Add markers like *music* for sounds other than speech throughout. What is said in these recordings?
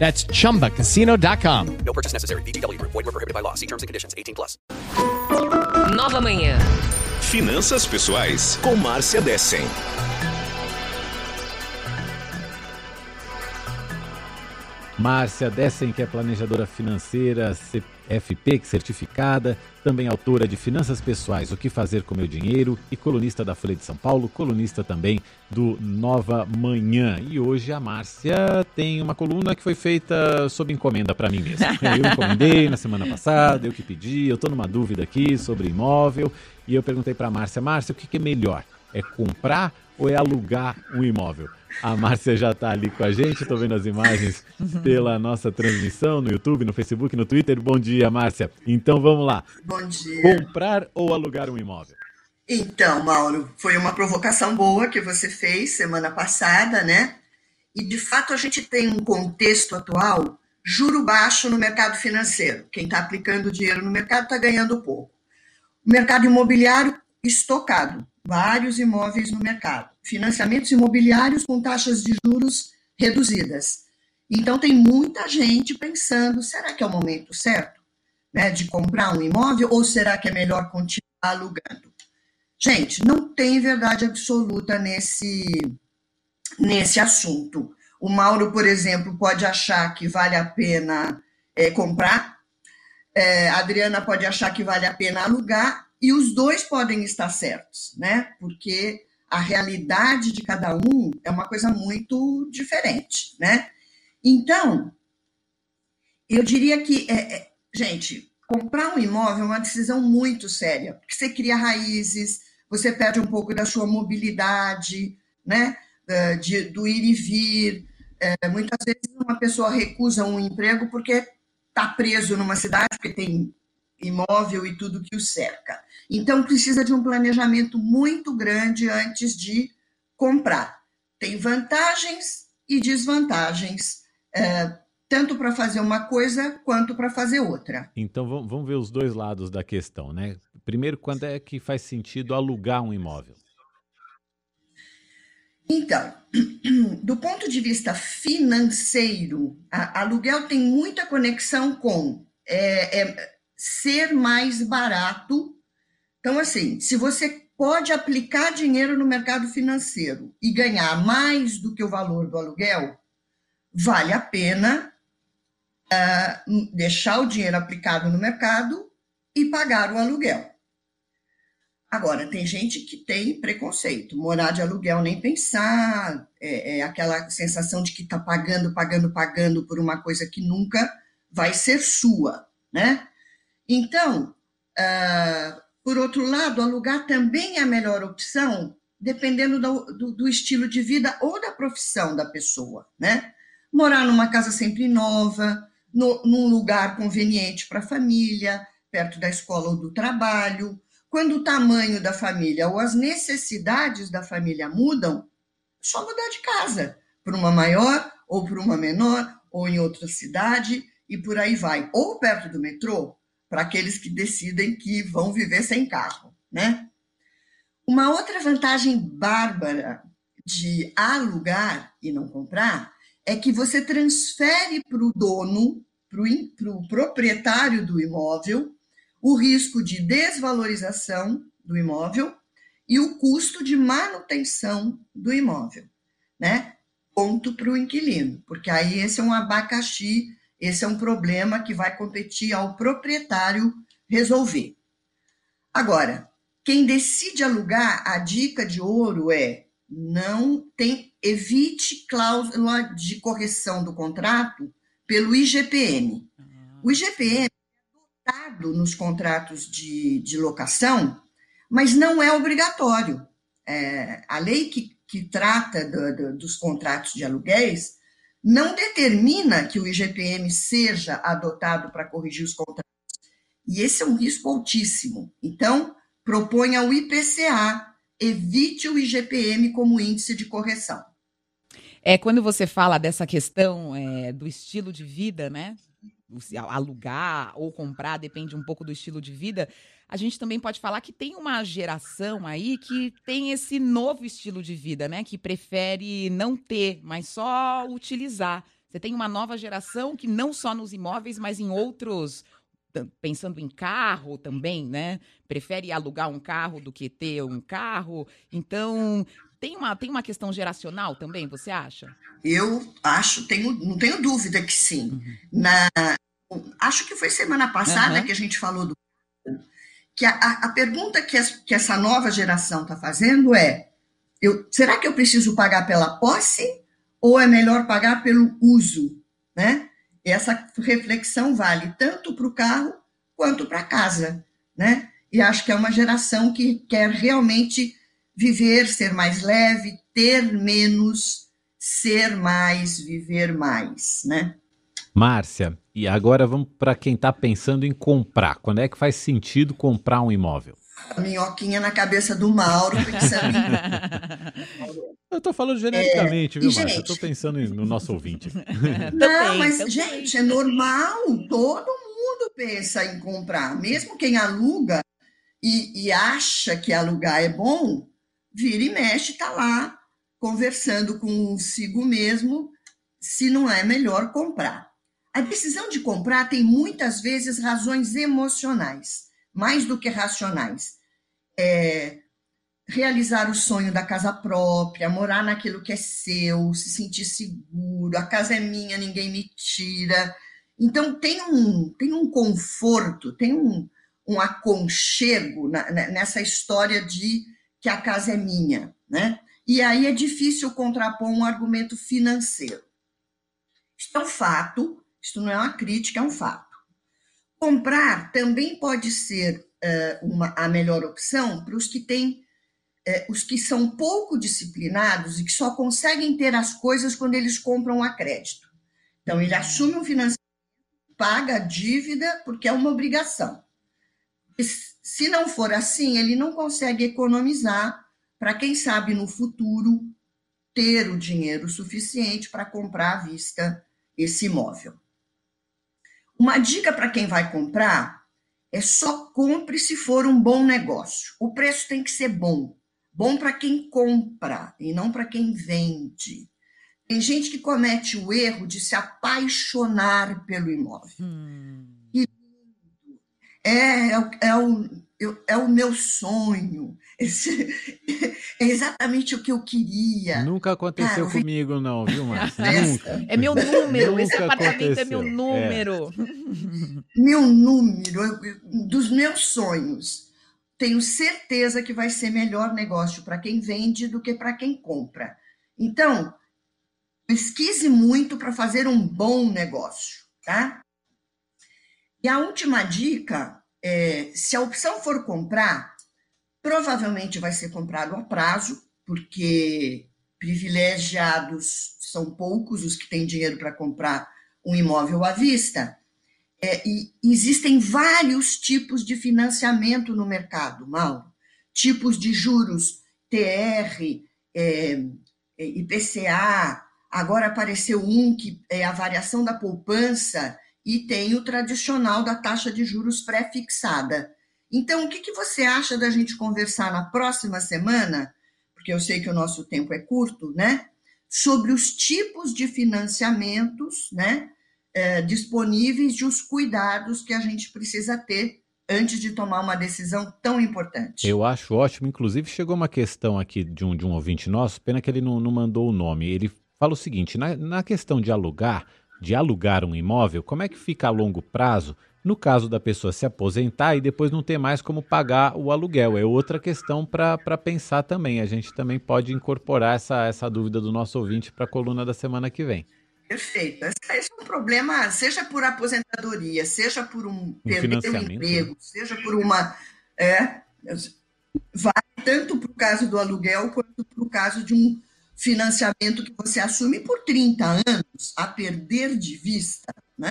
That's chumbacasino.com. No purchase necessary. VGW Group. Void were prohibited by law. See terms and conditions. 18 plus. Nova Manhã. Finanças Pessoais com Márcia Dessen. Márcia Dessen, que é planejadora financeira CFP certificada, também autora de Finanças Pessoais, O que Fazer com Meu Dinheiro e colunista da Folha de São Paulo, colunista também do Nova Manhã. E hoje a Márcia tem uma coluna que foi feita sob encomenda para mim mesmo. *laughs* Eu encomendei na semana passada, eu que pedi, eu estou numa dúvida aqui sobre imóvel e eu perguntei para a Márcia, Márcia, o que, que é melhor? É comprar ou é alugar um imóvel? A Márcia já está ali com a gente, estou vendo as imagens pela nossa transmissão no YouTube, no Facebook, no Twitter. Bom dia, Márcia. Então vamos lá. Bom dia. Comprar ou alugar um imóvel? Então, Mauro, foi uma provocação boa que você fez semana passada, né? E de fato a gente tem um contexto atual, juro baixo no mercado financeiro. Quem está aplicando dinheiro no mercado está ganhando pouco. O mercado imobiliário estocado, vários imóveis no mercado financiamentos imobiliários com taxas de juros reduzidas. Então, tem muita gente pensando: será que é o momento certo né, de comprar um imóvel ou será que é melhor continuar alugando? Gente, não tem verdade absoluta nesse, nesse assunto. O Mauro, por exemplo, pode achar que vale a pena é, comprar, é, a Adriana pode achar que vale a pena alugar, e os dois podem estar certos, né? Porque a realidade de cada um é uma coisa muito diferente, né? Então, eu diria que, é, é, gente, comprar um imóvel é uma decisão muito séria, porque você cria raízes, você perde um pouco da sua mobilidade, né? De, do ir e vir. É, muitas vezes uma pessoa recusa um emprego porque está preso numa cidade, porque tem imóvel e tudo que o cerca. Então, precisa de um planejamento muito grande antes de comprar. Tem vantagens e desvantagens, é, tanto para fazer uma coisa quanto para fazer outra. Então, vamos ver os dois lados da questão, né? Primeiro, quando é que faz sentido alugar um imóvel? Então, *clears throat* do ponto de vista financeiro, aluguel tem muita conexão com é, é, ser mais barato. Então, assim, se você pode aplicar dinheiro no mercado financeiro e ganhar mais do que o valor do aluguel, vale a pena uh, deixar o dinheiro aplicado no mercado e pagar o aluguel. Agora, tem gente que tem preconceito, morar de aluguel nem pensar, é, é aquela sensação de que está pagando, pagando, pagando por uma coisa que nunca vai ser sua, né? Então, uh, por outro lado, alugar também é a melhor opção, dependendo do, do, do, estilo de vida ou da profissão da pessoa, né? Morar numa casa sempre nova, no, num lugar conveniente para a família, perto da escola ou do trabalho. Quando o tamanho da família ou as necessidades da família mudam, só mudar de casa para uma maior ou para uma menor ou em outra cidade e por aí vai. Ou perto do metrô, para aqueles que decidem que vão viver sem carro, né? Uma outra vantagem bárbara de alugar e não comprar é que você transfere para o dono, para o proprietário do imóvel, o risco de desvalorização do imóvel e o custo de manutenção do imóvel, né? Ponto para o inquilino, porque aí esse é um abacaxi esse é um problema que vai competir ao proprietário resolver. Agora, quem decide alugar, a dica de ouro é não tem evite cláusula de correção do contrato pelo IGPM. O IGPM é adotado nos contratos de, de locação, mas não é obrigatório. É, a lei que, que trata do, do, dos contratos de aluguéis não determina que o IGPM seja adotado para corrigir os contratos. E esse é um risco altíssimo. Então, proponha o IPCA, evite o IGPM como índice de correção. É quando você fala dessa questão é, do estilo de vida, né? Alugar ou comprar depende um pouco do estilo de vida. A gente também pode falar que tem uma geração aí que tem esse novo estilo de vida, né? Que prefere não ter, mas só utilizar. Você tem uma nova geração que não só nos imóveis, mas em outros pensando em carro também, né? Prefere alugar um carro do que ter um carro. Então, tem uma, tem uma questão geracional também, você acha? Eu acho, tenho, não tenho dúvida que sim. Uhum. Na, acho que foi semana passada uhum. que a gente falou do que a, a pergunta que, as, que, essa nova geração está fazendo é: eu, será que eu preciso pagar pela posse ou é melhor pagar pelo uso? Né? Essa reflexão vale tanto para o carro quanto para a casa. Né? E acho que é uma geração que quer realmente viver, ser mais leve, ter menos, ser mais, viver mais. Né? Márcia, e agora vamos para quem está pensando em comprar. Quando é que faz sentido comprar um imóvel? A minhoquinha na cabeça do Mauro pensando em... *laughs* Eu estou falando genericamente, é, viu, Márcia? Eu estou pensando no nosso ouvinte. *laughs* Não, *laughs* mas, gente, é normal. Todo mundo pensa em comprar. Mesmo quem aluga e, e acha que alugar é bom, vira e mexe, está lá conversando consigo mesmo se não é melhor comprar. A decisão de comprar tem muitas vezes razões emocionais, mais do que racionais. É, realizar o sonho da casa própria, morar naquilo que é seu, se sentir seguro, a casa é minha, ninguém me tira. Então tem um, tem um conforto, tem um, um aconchego na, nessa história de que a casa é minha, né? E aí é difícil contrapor um argumento financeiro. Isto é um fato, isto não é uma crítica, é um fato. Comprar também pode ser uh, uma, a melhor opção para os que têm, uh, os que são pouco disciplinados e que só conseguem ter as coisas quando eles compram a crédito. Então, ele assume um financiamento, paga a dívida, porque é uma obrigação. E, se não for assim, ele não consegue economizar para, quem sabe, no futuro, ter o dinheiro suficiente para comprar à vista esse imóvel. Uma dica para quem vai comprar é só compre se for um bom negócio. O preço tem que ser bom. Bom para quem compra e não para quem vende. Tem gente que comete o erro de se apaixonar pelo imóvel. Hum. É, é, é, o, é o meu sonho. *laughs* Esse, é exatamente o que eu queria. Nunca aconteceu Cara, comigo, vi... não, viu, Márcia? *laughs* Nunca. É meu número, esse apartamento aconteceu. é meu número. É. *laughs* Meu número, dos meus sonhos. Tenho certeza que vai ser melhor negócio para quem vende do que para quem compra. Então, pesquise muito para fazer um bom negócio, tá? E a última dica é, se a opção for comprar, provavelmente vai ser comprado a prazo, porque privilegiados são poucos os que têm dinheiro para comprar um imóvel à vista. É, e existem vários tipos de financiamento no mercado, Mauro. Tipos de juros, TR, é, é IPCA, agora apareceu um que é a variação da poupança, e tem o tradicional da taxa de juros pré-fixada. Então, o que, que você acha da gente conversar na próxima semana, porque eu sei que o nosso tempo é curto, né? Sobre os tipos de financiamentos né, é, disponíveis e os cuidados que a gente precisa ter antes de tomar uma decisão tão importante. Eu acho ótimo. Inclusive, chegou uma questão aqui de um, de um ouvinte nosso, pena que ele não, não mandou o nome. Ele fala o seguinte: na, na questão de alugar, de alugar um imóvel, como é que fica a longo prazo No caso da pessoa se aposentar e depois não ter mais como pagar o aluguel, é outra questão para pensar também. A gente também pode incorporar essa, essa dúvida do nosso ouvinte para a coluna da semana que vem. Perfeito. Esse é um problema, seja por aposentadoria, seja por um, Um perder o financiamento, emprego, seja por uma. É, vale tanto para o caso do aluguel quanto para o caso de um financiamento que você assume por 30 anos, a perder de vista. Né?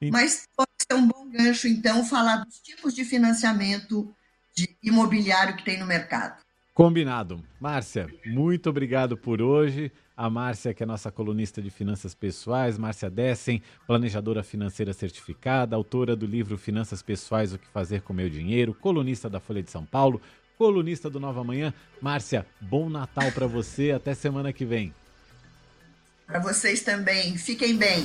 E- Mas pode ser um bom gancho, então, falar dos tipos de financiamento de imobiliário que tem no mercado. Combinado. Márcia, muito obrigado por hoje. A Márcia, que é nossa colunista de finanças pessoais, Márcia Dessen, planejadora financeira certificada, autora do livro Finanças Pessoais: O que Fazer com Meu Dinheiro, colunista da Folha de São Paulo, colunista do Nova Manhã. Márcia, bom Natal para você. Até semana que vem. Para vocês também, fiquem bem.